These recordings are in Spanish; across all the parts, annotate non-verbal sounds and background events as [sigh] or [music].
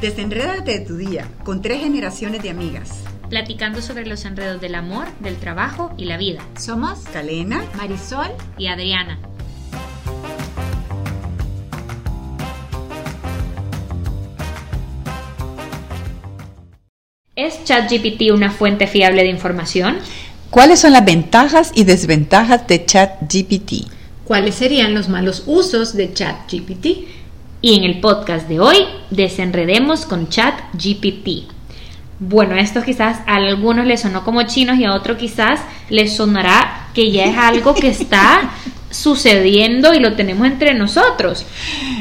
Desenrédate de tu día con tres generaciones de amigas. Platicando sobre los enredos del amor, del trabajo y la vida. Somos Calena, Marisol y Adriana. ¿Es ChatGPT una fuente fiable de información? ¿Cuáles son las ventajas y desventajas de ChatGPT? ¿Cuáles serían los malos usos de ChatGPT? Y en el podcast de hoy, desenredemos con ChatGPT. Bueno, esto quizás a algunos les sonó como chinos y a otros quizás les sonará que ya es algo que está [laughs] sucediendo y lo tenemos entre nosotros.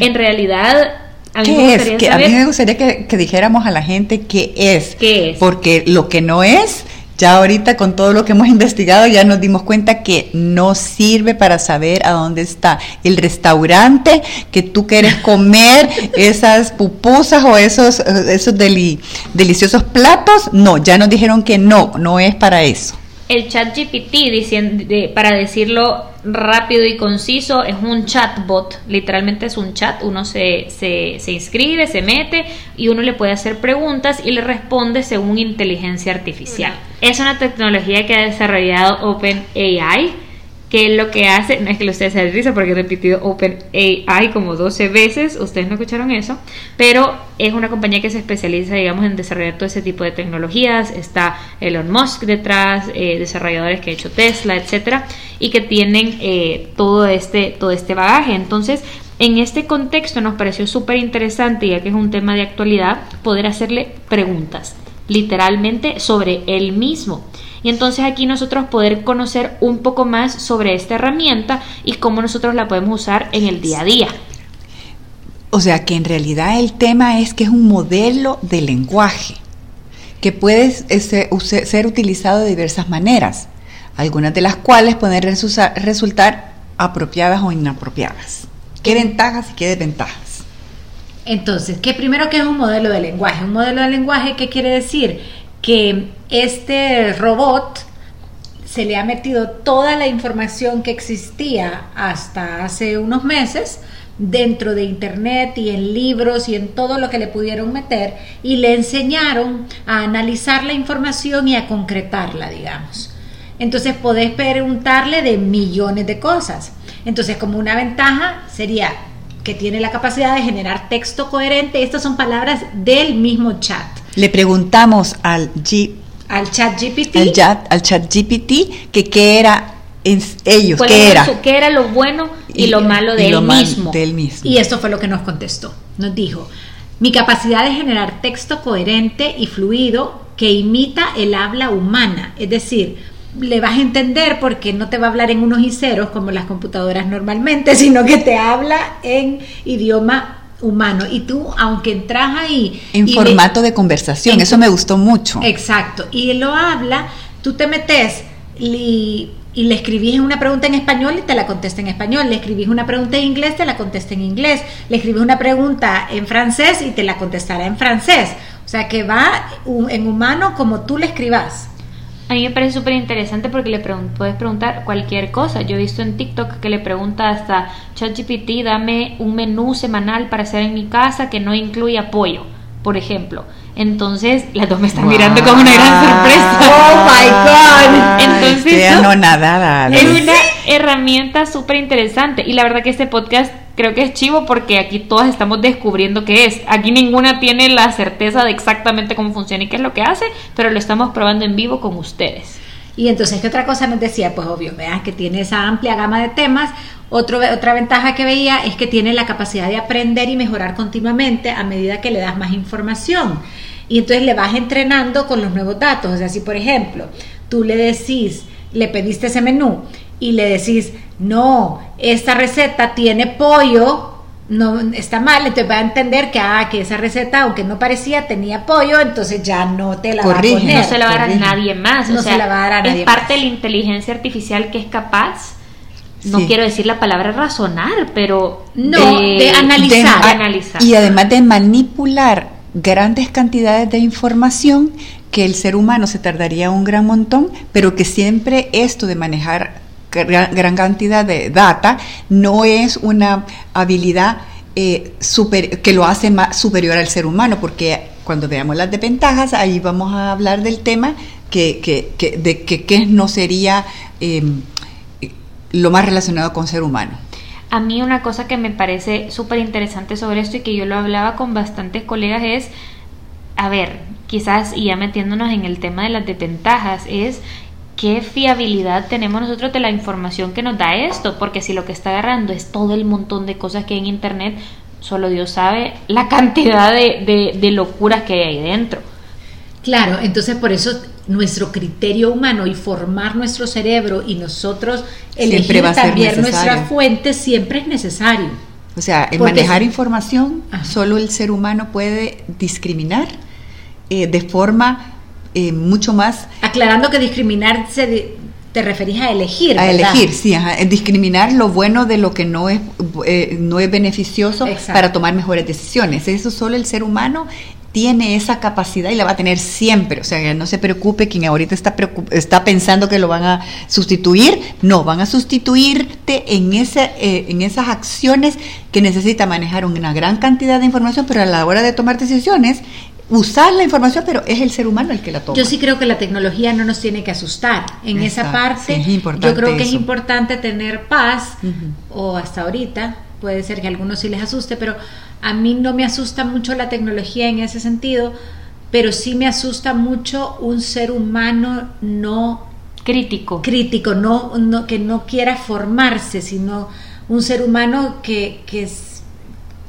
En realidad, a mí ¿Qué es? Que a mí me gustaría que, que, dijéramos a la gente qué es. ¿Qué es? Porque lo que no es ya ahorita con todo lo que hemos [laughs] investigado ya nos dimos cuenta que no sirve para saber a dónde está el restaurante que tú quieres [laughs] comer esas pupusas o esos, esos deliciosos platos. No, ya nos dijeron que no, no es para eso el chat GPT, para decirlo rápido y conciso, es un chatbot, literalmente es un chat, uno se, se, se, inscribe, se mete y uno le puede hacer preguntas y le responde según inteligencia artificial. Es una tecnología que ha desarrollado OpenAI lo que hace, no es que ustedes se risa porque he repetido OpenAI como 12 veces, ustedes no escucharon eso, pero es una compañía que se especializa, digamos, en desarrollar todo ese tipo de tecnologías, está Elon Musk detrás, eh, desarrolladores que ha hecho Tesla, etcétera, y que tienen eh, todo, este, todo este bagaje. Entonces, en este contexto nos pareció súper interesante, ya que es un tema de actualidad, poder hacerle preguntas, literalmente sobre él mismo y entonces aquí nosotros poder conocer un poco más sobre esta herramienta y cómo nosotros la podemos usar en el día a día. O sea que en realidad el tema es que es un modelo de lenguaje que puede ser utilizado de diversas maneras, algunas de las cuales pueden resultar apropiadas o inapropiadas. ¿Qué ventajas y qué desventajas? Entonces, ¿qué primero que es un modelo de lenguaje? Un modelo de lenguaje, ¿qué quiere decir? Que este robot se le ha metido toda la información que existía hasta hace unos meses dentro de internet y en libros y en todo lo que le pudieron meter y le enseñaron a analizar la información y a concretarla, digamos. Entonces podés preguntarle de millones de cosas. Entonces como una ventaja sería que tiene la capacidad de generar texto coherente. Estas son palabras del mismo chat le preguntamos al G, al chat GPT, al chat, al chat GPT que qué era ellos, qué era. qué era lo bueno y, lo malo de él, mismo. mismo. Y esto fue lo que nos contestó. Nos dijo, mi capacidad de generar texto coherente y fluido que imita el habla humana, es decir, le vas a entender porque no te va a hablar en unos y ceros como las computadoras normalmente, [laughs] sino que te habla en idioma humano. Y tú, aunque entras ahí... En formato de conversación, eso me gustó mucho. Exacto. Y él lo habla, tú te metes y, le escribís una pregunta en español y te la contesta en español. Le escribís una pregunta en inglés, te la contesta en inglés. Le escribís una pregunta en francés y te la contestará en francés. O sea que va en humano como tú le escribas. A mí me parece súper interesante porque le puedes preguntar cualquier cosa. Yo he visto en TikTok que le pregunta hasta ChatGPT, dame un menú semanal para hacer en mi casa que no incluya pollo, por ejemplo. Entonces, las dos me están mirando como una gran sorpresa. ¡Oh, my God! Entonces, no, nada, es una herramienta súper interesante. Y la verdad que este podcast creo que es chivo porque aquí todas estamos descubriendo qué es. Aquí ninguna tiene la certeza de exactamente cómo funciona y qué es lo que hace, pero lo estamos probando en vivo con ustedes. Y entonces, ¿qué otra cosa nos decía? Pues obvio, vean que tiene esa amplia gama de temas. Otra ventaja que veía es que tiene la capacidad de aprender y mejorar continuamente a medida que le das más información. Y entonces le vas entrenando con los nuevos datos. O sea, si por ejemplo tú le decís, le pediste ese menú y le decís, no, esta receta tiene pollo, no está mal, entonces va a entender que, ah, que esa receta, aunque no parecía, tenía pollo, entonces ya no te la va a poner. No se la va a dar a nadie más. No se la va a dar a nadie Es parte de la inteligencia artificial que es capaz no quiero decir la palabra razonar, pero no, de, analizar. de, analizar. Y además de manipular grandes cantidades de información que el ser humano se tardaría un gran montón, pero que siempre esto de manejar gran, cantidad de data no es una habilidad eh, que lo hace más superior al ser humano, porque cuando veamos las desventajas, ahí vamos a hablar del tema que, que, que de que, no sería em, lo más relacionado con ser humano. A mí una cosa que me parece súper interesante sobre esto y que yo lo hablaba con bastantes colegas es, a ver, quizás y ya metiéndonos en el tema de las desventajas, es qué fiabilidad tenemos nosotros de la información que nos da esto, porque si lo que está agarrando es todo el montón de cosas que hay en Internet, solo Dios sabe la [laughs] cantidad de, de, locuras que hay ahí dentro. Claro, entonces por eso nuestro criterio humano y formar nuestro cerebro y nosotros elegir también nuestra fuente siempre es necesario. O sea, en manejar información, solo el ser humano puede discriminar eh, de forma eh, mucho más... Aclarando que discriminar se, te referís a elegir. A elegir, sí, discriminar lo bueno de lo que no es, eh, no es beneficioso para tomar mejores decisiones. Eso solo el ser humano tiene esa capacidad y la va a tener siempre. O sea, no se preocupe quien ahorita está, está pensando que lo van a sustituir. No, van a sustituirte en, ese, eh, en esas acciones que necesita manejar una gran cantidad de información, pero a la hora de tomar decisiones usar la información, pero es el ser humano el que la toma. Yo sí creo que la tecnología no nos tiene que asustar. En esa parte, yo creo que es importante tener paz, o hasta ahorita, puede ser que a algunos sí les asuste, pero a mí no me asusta mucho la tecnología en ese sentido, pero sí me asusta mucho un ser humano no crítico. Crítico, no, no que no quiera formarse, sino un ser humano que, que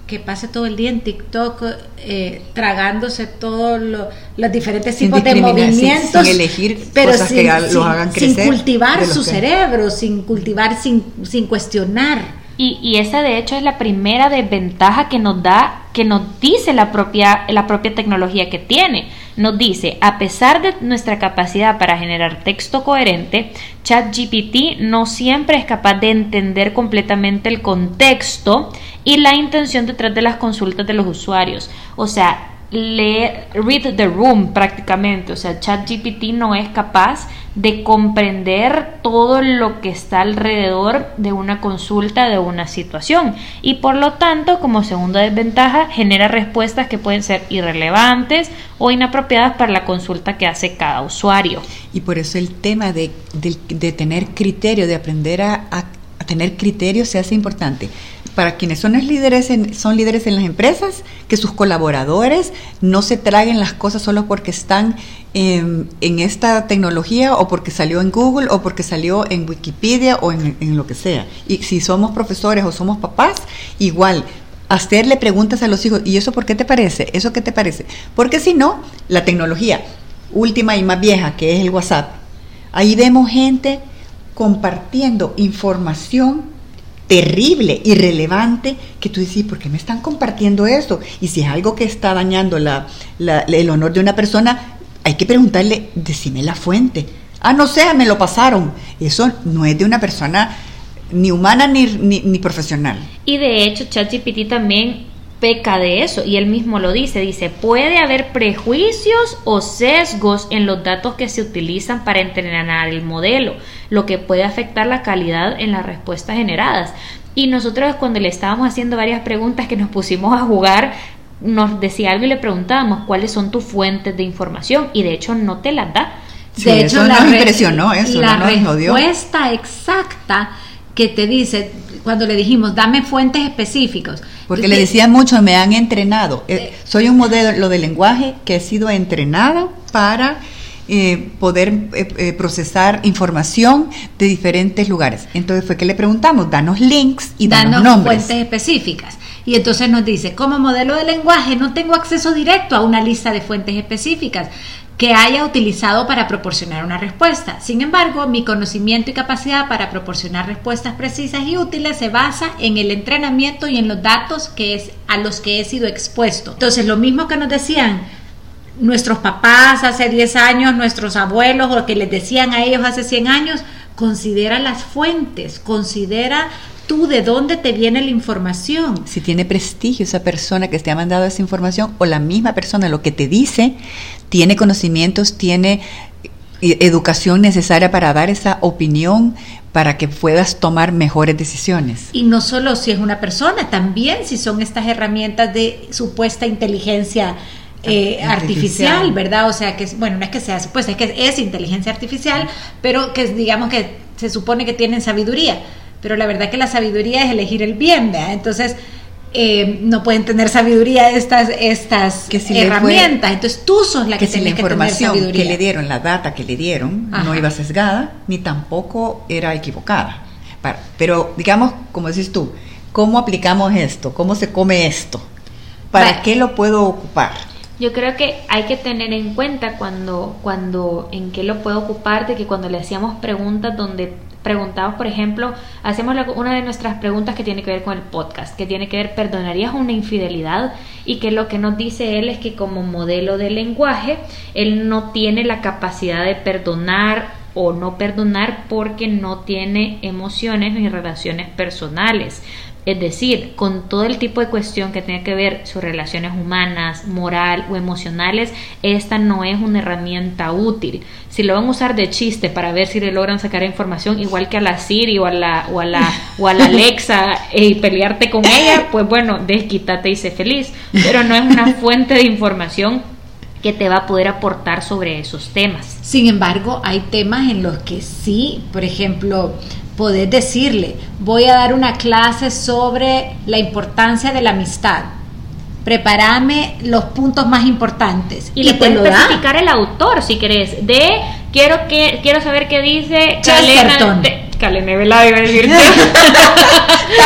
que pase todo el día en TikTok eh, tragándose todos los diferentes tipos de movimientos, sin, elegir pero cosas sin, que los hagan crecer, sin cultivar su cerebro, sin cultivar, sin, sin cuestionar. Y, y, esa de hecho es la primera desventaja que nos da, que nos dice la propia, la propia tecnología que tiene. Nos dice, a pesar de nuestra capacidad para generar texto coherente, ChatGPT no siempre es capaz de entender completamente el contexto y la intención detrás de las consultas de los usuarios. O sea, leer, read the room prácticamente, o sea, ChatGPT no es capaz de comprender todo lo que está alrededor de una consulta, de una situación. Y por lo tanto, como segunda desventaja, genera respuestas que pueden ser irrelevantes o inapropiadas para la consulta que hace cada usuario. Y por eso el tema de, tener criterio, de aprender a, a tener criterio se hace importante para quienes son líderes en, son líderes en las empresas, que sus colaboradores no se traguen las cosas solo porque están en, esta tecnología o porque salió en Google o porque salió en Wikipedia o en, en lo que sea. Y si somos profesores o somos papás, igual hacerle preguntas a los hijos, ¿y eso por qué te parece? ¿Eso qué te parece? Porque si no, la tecnología última y más vieja, que es el WhatsApp, ahí vemos gente compartiendo información terrible, irrelevante, que tú dices, ¿por qué me están compartiendo esto? Y si es algo que está dañando la, el honor de una persona, hay que preguntarle, decime la fuente. Ah, no sé, me lo pasaron. Eso no es de una persona ni humana ni, ni, ni profesional. Y de hecho, ChatGPT también peca de eso y él mismo lo dice, dice, puede haber prejuicios o sesgos en los datos que se utilizan para entrenar el modelo, lo que puede afectar la calidad en las respuestas generadas. Y nosotros cuando le estábamos haciendo varias preguntas que nos pusimos a jugar, nos decía algo y le preguntábamos cuáles son tus fuentes de información y de hecho no te las da. de hecho, la nos impresionó eso, la respuesta exacta que te dice cuando le dijimos dame fuentes específicos porque le decía mucho, me han entrenado. Eh, soy un modelo de lenguaje que ha sido entrenado para eh, poder eh, procesar información de diferentes lugares. Entonces fue que le preguntamos, danos links y danos, danos fuentes específicas. Y entonces nos dice, como modelo de lenguaje no tengo acceso directo a una lista de fuentes específicas que haya utilizado para proporcionar una respuesta. Sin embargo, mi conocimiento y capacidad para proporcionar respuestas precisas y útiles se basa en el entrenamiento y en los datos que es, a los que he sido expuesto. Entonces, lo mismo que nos decían nuestros papás hace 10 años, nuestros abuelos, o que les decían a ellos hace 100 años, considera las fuentes, considera tú de dónde te viene la información. Si tiene prestigio esa persona que te ha mandado esa información o la misma persona lo que te dice, tiene conocimientos, tiene y educación necesaria para dar esa opinión para que puedas tomar mejores decisiones. Y no solo si es una persona, también si son estas herramientas de supuesta inteligencia eh, artificial. Artificial. ¿verdad? O sea, que es, bueno, no es que sea supuesta, es que es inteligencia artificial, pero que digamos que se supone que tienen sabiduría. Pero la verdad que la sabiduría es elegir el bien, ¿verdad? Entonces, eh, no pueden tener sabiduría estas, estas Que si herramientas. Entonces, tú sos la que, que si la tienes que tener información que, le dieron, la data que le dieron, no iba sesgada ni tampoco era equivocada. Pero digamos, como dices tú, ¿cómo aplicamos esto? ¿Cómo se come esto? ¿Para qué lo puedo ocupar? Yo creo que hay que tener en cuenta cuando, cuando, en qué lo puedo ocupar, de que cuando le hacíamos preguntas donde preguntamos, por ejemplo, hacemos una de nuestras preguntas que tiene que ver con el podcast, que tiene que ver, ¿perdonarías una infidelidad? Y que lo que nos dice él es que como modelo de lenguaje, él no tiene la capacidad de perdonar o no perdonar porque no tiene emociones ni relaciones personales. Es decir, con todo el tipo de cuestión que tiene que ver sus relaciones humanas, moral o emocionales, esta no es una herramienta útil. Si lo van a usar de chiste para ver si le logran sacar información, igual que a la Siri o a la, o a la, o a la Alexa [laughs] y pelearte con ella, pues bueno, desquítate y sé feliz. Pero no es una fuente de información que te va a poder aportar sobre esos temas. Sin embargo, hay temas en los que sí, por ejemplo, podés decirle, voy a dar una clase sobre la importancia de la amistad. Prepárame los puntos más importantes. Y, le te puedes da. especificar el autor si querés. De quiero que quiero saber qué dice Chesterton. Calena de, Calena Velado iba a decir.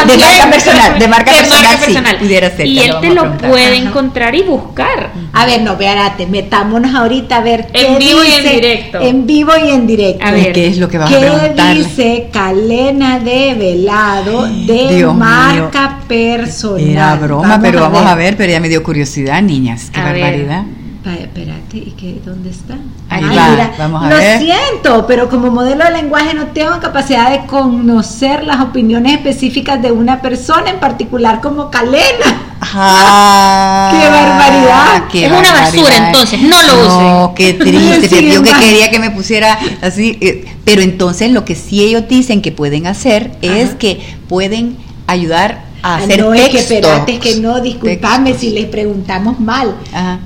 De marca personal, de marca personal, sí, pudiera ser, Y él lo te lo preguntar. puede Ajá. encontrar y buscar. A ver, no, espérate, metámonos ahorita a ver qué En vivo y en directo. En vivo y en directo. A ver, ¿Qué es lo que vas a ¿Qué preguntarle? dice Calena de Velado de Dios marca personal? Era broma, pero vamos a ver, pero ya me dio curiosidad, niñas. Qué A ver. Pa- espérate, ¿y qué, dónde está? Ahí Ay, va, vamos a lo ver. siento, pero como modelo de lenguaje no tengo capacidad de conocer las opiniones específicas de una persona en particular como Calena. Ah, [laughs] ¡Qué barbaridad! qué Es una basura, entonces, no lo No, usen. qué triste. [laughs] Yo que quería que me pusiera así. eh, pero entonces lo que sí ellos dicen que pueden hacer es que pueden ayudar a Ah, hacer no, es que textos. espérate, es que no, disculpame Textos. si les preguntamos mal. Ajá.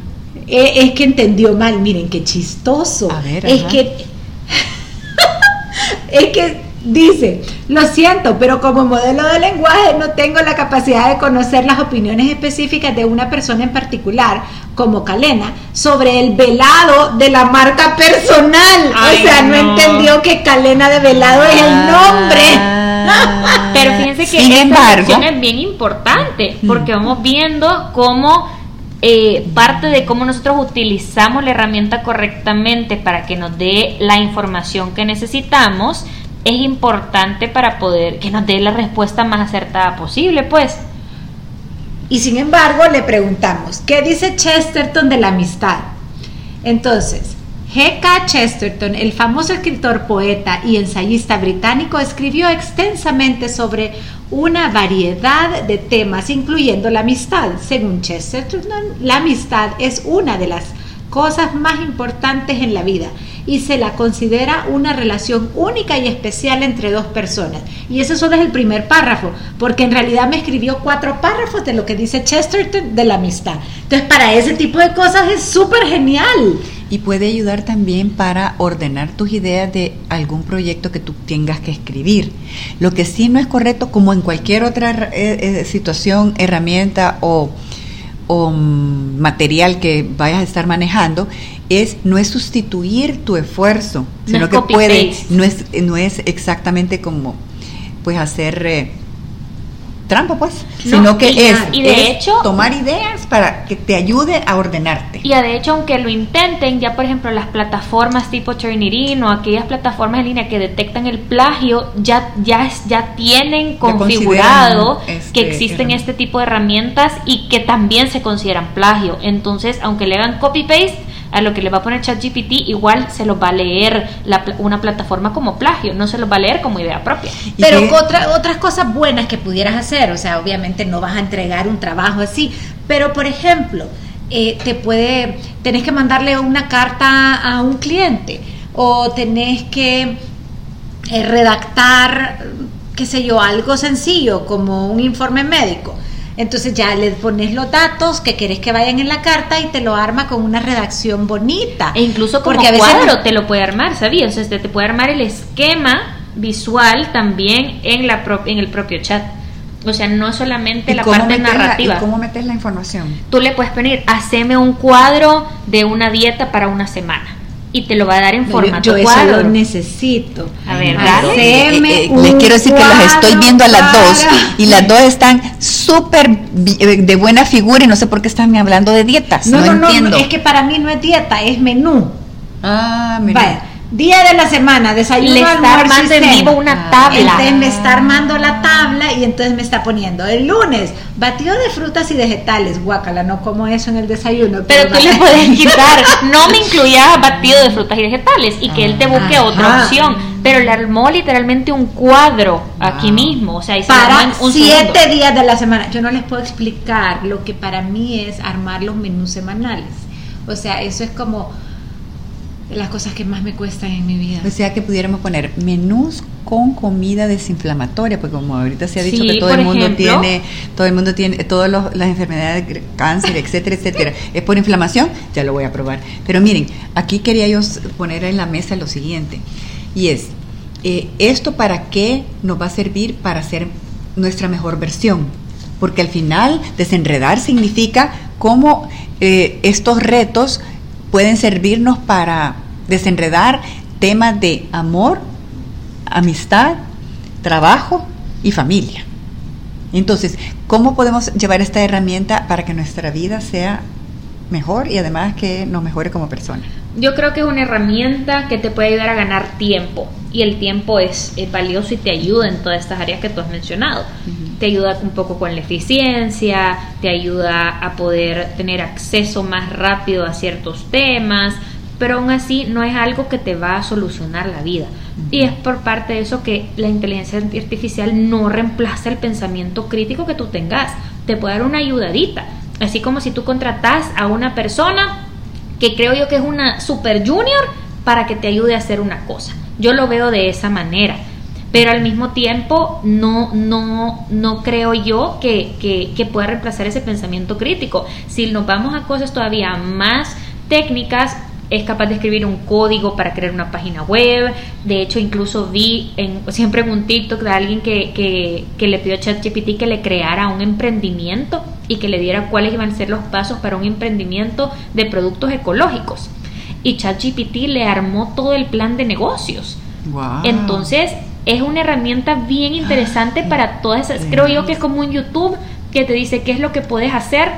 Eh, es que entendió mal, miren qué chistoso. A ver, es ajá. que [laughs] es que dice, lo siento, pero como modelo de lenguaje no tengo la capacidad de conocer las opiniones específicas de una persona en particular, como Calena, sobre el velado de la marca personal. Ay, o sea, no. no. entendió que Calena de velado es el nombre. Ah. Pero fíjense que Sin esta embargo, es bien importante porque vamos viendo cómo eh, parte de cómo nosotros utilizamos la herramienta correctamente para que nos dé la información que necesitamos es importante para poder que nos dé la respuesta más acertada posible, pues. Y sin embargo le preguntamos, ¿qué dice Chesterton de la amistad? Entonces, G.K. Chesterton, el famoso escritor, poeta y ensayista británico, escribió extensamente sobre una variedad de temas, incluyendo la amistad. Según Chesterton, la amistad es una de las cosas más importantes en la vida y se la considera una relación única y especial entre dos personas. Y ese solo es el primer párrafo, porque en realidad me escribió cuatro párrafos de lo que dice Chesterton de la amistad. Entonces, para ese tipo de cosas es súper genial. Y puede ayudar también para ordenar tus ideas de algún proyecto que tú tengas que escribir. Lo que sí no es correcto, como en cualquier otra eh, eh, situación, herramienta o, o mm, material que vayas a estar manejando, es no es sustituir tu esfuerzo, No sino es que puede, paste. no es, no es exactamente como pues hacer eh, trampa pues, No, sino que y- es, y de es hecho- tomar ideas para que te ayude a ordenarte. Y de hecho, aunque lo intenten, ya por ejemplo las plataformas tipo Turnitin o aquellas plataformas en línea que detectan el plagio, ya, ya, ya tienen configurado consideran, este, que existen este tipo de herramientas y que también se consideran plagio. Entonces, aunque le hagan copy-paste a lo que le va a poner ChatGPT, igual se los va a leer la pla- una plataforma como plagio, no se los va a leer como idea propia. Pero otra- otras cosas buenas que pudieras hacer, o sea, obviamente no vas a entregar un trabajo así, pero por ejemplo, eh, te puede, tenés que mandarle una carta a un cliente. o tenés que eh, redactar, qué sé yo, algo sencillo como un informe médico. Entonces ya le pones los datos que querés que vayan en la carta y te lo arma con una redacción bonita. E incluso como Porque a veces- cuadro te lo puede armar, ¿sabías? O sea, te, te puede armar el esquema visual también en, la pro- en el propio chat. O sea, no solamente ¿Y la parte la- narrativa. ¿Y cómo metes la información? Tú le puedes poner, haceme un cuadro de una dieta para una semana. Y te lo va a dar en formato yo, yo eso cuadro. lo necesito. A ver, Eh, eh, un les quiero decir que las estoy viendo a las dos para- y las dos están súper eh, de buena figura y no sé por qué están hablando de dietas. No, No, no, entiendo. no, es que para mí no es dieta, es menú. Ah, mira. Vaya, día de la semana, desayuno, Le está armando en vivo una Ah. tabla. Entonces me está armando la tabla y entonces me está poniendo el lunes batido de frutas y vegetales. Guacala, no como eso en el desayuno. Pero tú le puedes [laughs] quitar, no me incluyas batido de frutas y vegetales y que él te busque Ajá. otra opción. Pero le armó literalmente un cuadro aquí Wow. mismo. O sea, y se Para un siete segundo. días de la semana. Yo no les puedo explicar lo que para mí es armar los menús semanales. O sea, eso es como las cosas que más me cuestan en mi vida. O sea que pudiéramos poner menús con comida desinflamatoria, porque como ahorita se ha dicho Sí, que todo el mundo ejemplo. tiene, todo el mundo tiene, todas los- las enfermedades, cáncer, etcétera, etcétera, es por inflamación, ya lo voy a probar. Pero miren, aquí quería yo poner en la mesa lo siguiente, y es, eh, ¿esto para qué nos va a servir para ser nuestra mejor versión? Porque al final desenredar significa cómo eh, estos retos pueden servirnos para desenredar temas de amor, amistad, trabajo y familia. Entonces, ¿cómo podemos llevar esta herramienta para que nuestra vida sea mejor y además que nos mejore como persona? Yo creo que es una herramienta que te puede ayudar a ganar tiempo. Y el tiempo es, es valioso y te ayuda en todas estas áreas que tú has mencionado. Te ayuda un poco con la eficiencia, te ayuda a poder tener acceso más rápido a ciertos temas, pero aún así no es algo que te va a solucionar la vida. Y es por parte de eso que la inteligencia artificial no reemplaza el pensamiento crítico que tú tengas. Te puede dar una ayudadita. Así como si tú contratas a una persona que creo yo que es una super junior para que te ayude a hacer una cosa. Yo lo veo de esa manera. Pero al mismo tiempo no, no, no creo yo que, que, que pueda reemplazar ese pensamiento crítico. Si nos vamos a cosas todavía más técnicas, es capaz de escribir un código para crear una página web. De hecho, incluso vi en, siempre en un TikTok de alguien que, que, que le pidió a ChatGPT que le creara un emprendimiento y que le diera cuáles iban a ser los pasos para un emprendimiento de productos ecológicos. Y ChatGPT le armó todo el plan de negocios. Wow. Entonces, es una herramienta bien interesante para todas esas. Creo yo que es como un YouTube que te dice qué es lo que puedes hacer.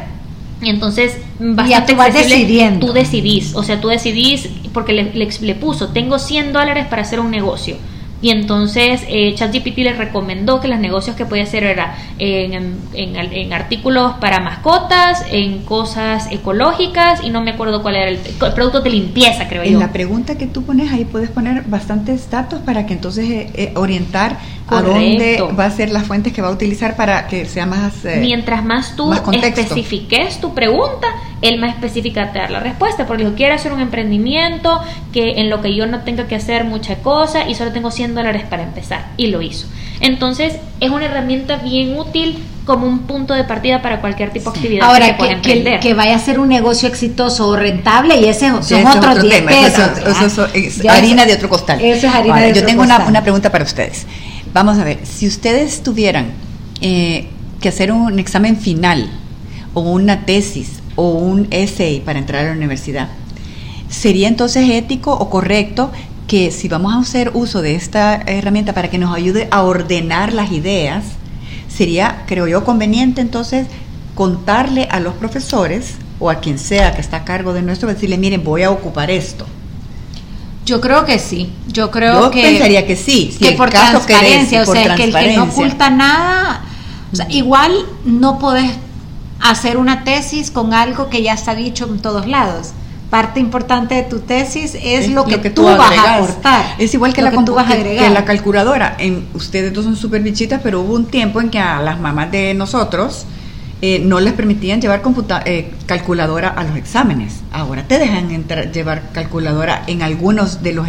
Y entonces, bastante tú vas decidiendo. Tú decidís, o sea, tú decidís, porque le, le, le puso, tengo 100 dólares para hacer un negocio. Y entonces eh, ChatGPT le recomendó que los negocios que podía hacer era en, en, en, en artículos para mascotas, en cosas ecológicas y no me acuerdo cuál era el, el producto de limpieza, creo En yo. la pregunta que tú pones ahí puedes poner bastantes datos para que entonces eh, eh, orientar Correcto. a dónde va a ser las fuentes que va a utilizar para que sea más... eh, Mientras más tú más especifiques tu pregunta, él más específica te da la respuesta. Porque yo quiero hacer un emprendimiento que en lo que yo no tenga que hacer mucha cosa y solo tengo 100 dólares para empezar. Y lo hizo. Entonces, es una herramienta bien útil como un punto de partida para cualquier tipo de actividad que Ahora, que, que, emprender. que vaya a ser un negocio exitoso o rentable, y ese son Ya, eso es otro 10 tema, eso es harina eso- de otro costal. Eso es harina Ahora, de yo otro tengo una, una pregunta para ustedes. Vamos a ver, si ustedes tuvieran eh, que hacer un examen final o una tesis o un essay para entrar a la universidad, ¿sería entonces ético o correcto que si vamos a hacer uso de esta herramienta para que nos ayude a ordenar las ideas, sería, creo yo, conveniente entonces contarle a los profesores o a quien sea que está a cargo de nuestro, decirle, miren, voy a ocupar esto. Yo creo que sí. Yo creo Yo que pensaría que sí, si que por caso transparencia, querés, o por sea, que el que no oculta nada, o sea, igual no podés hacer una tesis con algo que ya está dicho en todos lados. Parte importante de tu tesis es, lo, que tú, vas a aportar. Es igual que, la, que tú vas a que- agregar. que la calculadora. En, ustedes dos son súper bichitas, pero hubo un tiempo en que a las mamás de nosotros eh, no les permitían llevar eh, calculadora a los exámenes. Ahora te dejan entrar, llevar calculadora en algunos de los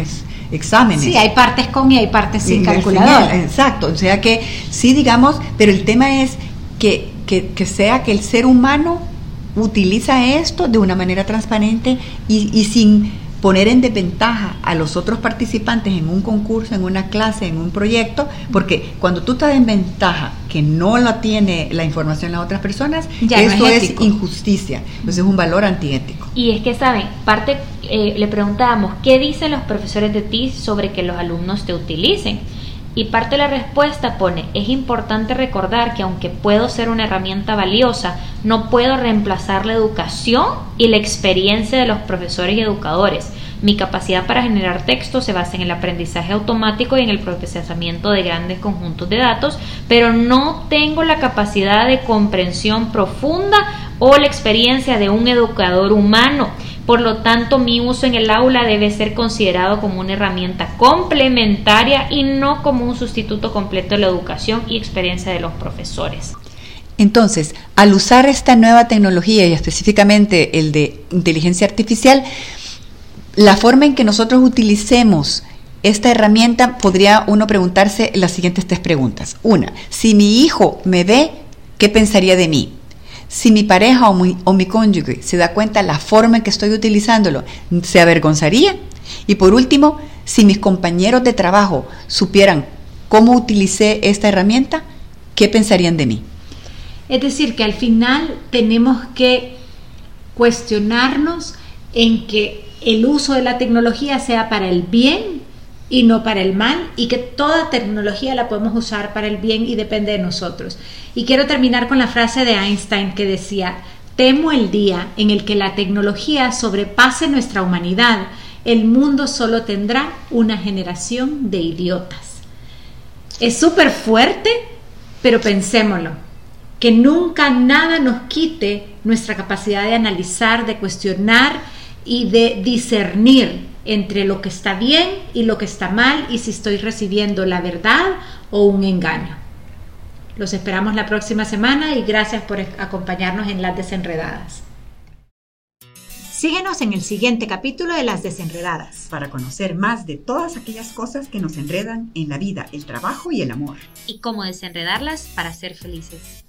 exámenes. Sí, hay partes con y hay partes sin calculadora. Exacto, o sea que sí, digamos, pero el tema es que, que, que sea que el ser humano utiliza esto de una manera transparente y, y sin poner en desventaja a los otros participantes en un concurso, en una clase, en un proyecto, porque cuando tú estás en ventaja que no la tiene la información las otras personas, eso es, injusticia, entonces es un valor antiético. Y es que, ¿saben? Parte, eh, le preguntábamos, ¿qué dicen los profesores de ti sobre que los alumnos te utilicen? Y parte de la respuesta pone, es importante recordar que aunque puedo ser una herramienta valiosa, no puedo reemplazar la educación y la experiencia de los profesores y educadores. Mi capacidad para generar texto se basa en el aprendizaje automático y en el procesamiento de grandes conjuntos de datos, pero no tengo la capacidad de comprensión profunda o la experiencia de un educador humano. Por lo tanto, mi uso en el aula debe ser considerado como una herramienta complementaria y no como un sustituto completo de la educación y experiencia de los profesores. Entonces, al usar esta nueva tecnología y específicamente el de inteligencia artificial, la forma en que nosotros utilicemos esta herramienta, podría uno preguntarse las siguientes tres preguntas. Una, si mi hijo me ve, ¿qué pensaría de mí? Si mi pareja o mi, cónyuge se da cuenta la forma en que estoy utilizándolo, ¿se avergonzaría? Y por último, si mis compañeros de trabajo supieran cómo utilicé esta herramienta, ¿qué pensarían de mí? Es decir, que al final tenemos que cuestionarnos en que el uso de la tecnología sea para el bien y no para el mal y que toda tecnología la podemos usar para el bien y depende de nosotros. Y quiero terminar con la frase de Einstein que decía, temo el día en el que la tecnología sobrepase nuestra humanidad, el mundo solo tendrá una generación de idiotas. Es súper fuerte, pero pensémoslo, que nunca nada nos quite nuestra capacidad de analizar, de cuestionar y de discernir entre lo que está bien y lo que está mal y si estoy recibiendo la verdad o un engaño. Los esperamos la próxima semana y gracias por acompañarnos en Las Desenredadas. Síguenos en el siguiente capítulo de Las Desenredadas. Para conocer más de todas aquellas cosas que nos enredan en la vida, el trabajo y el amor. Y cómo desenredarlas para ser felices.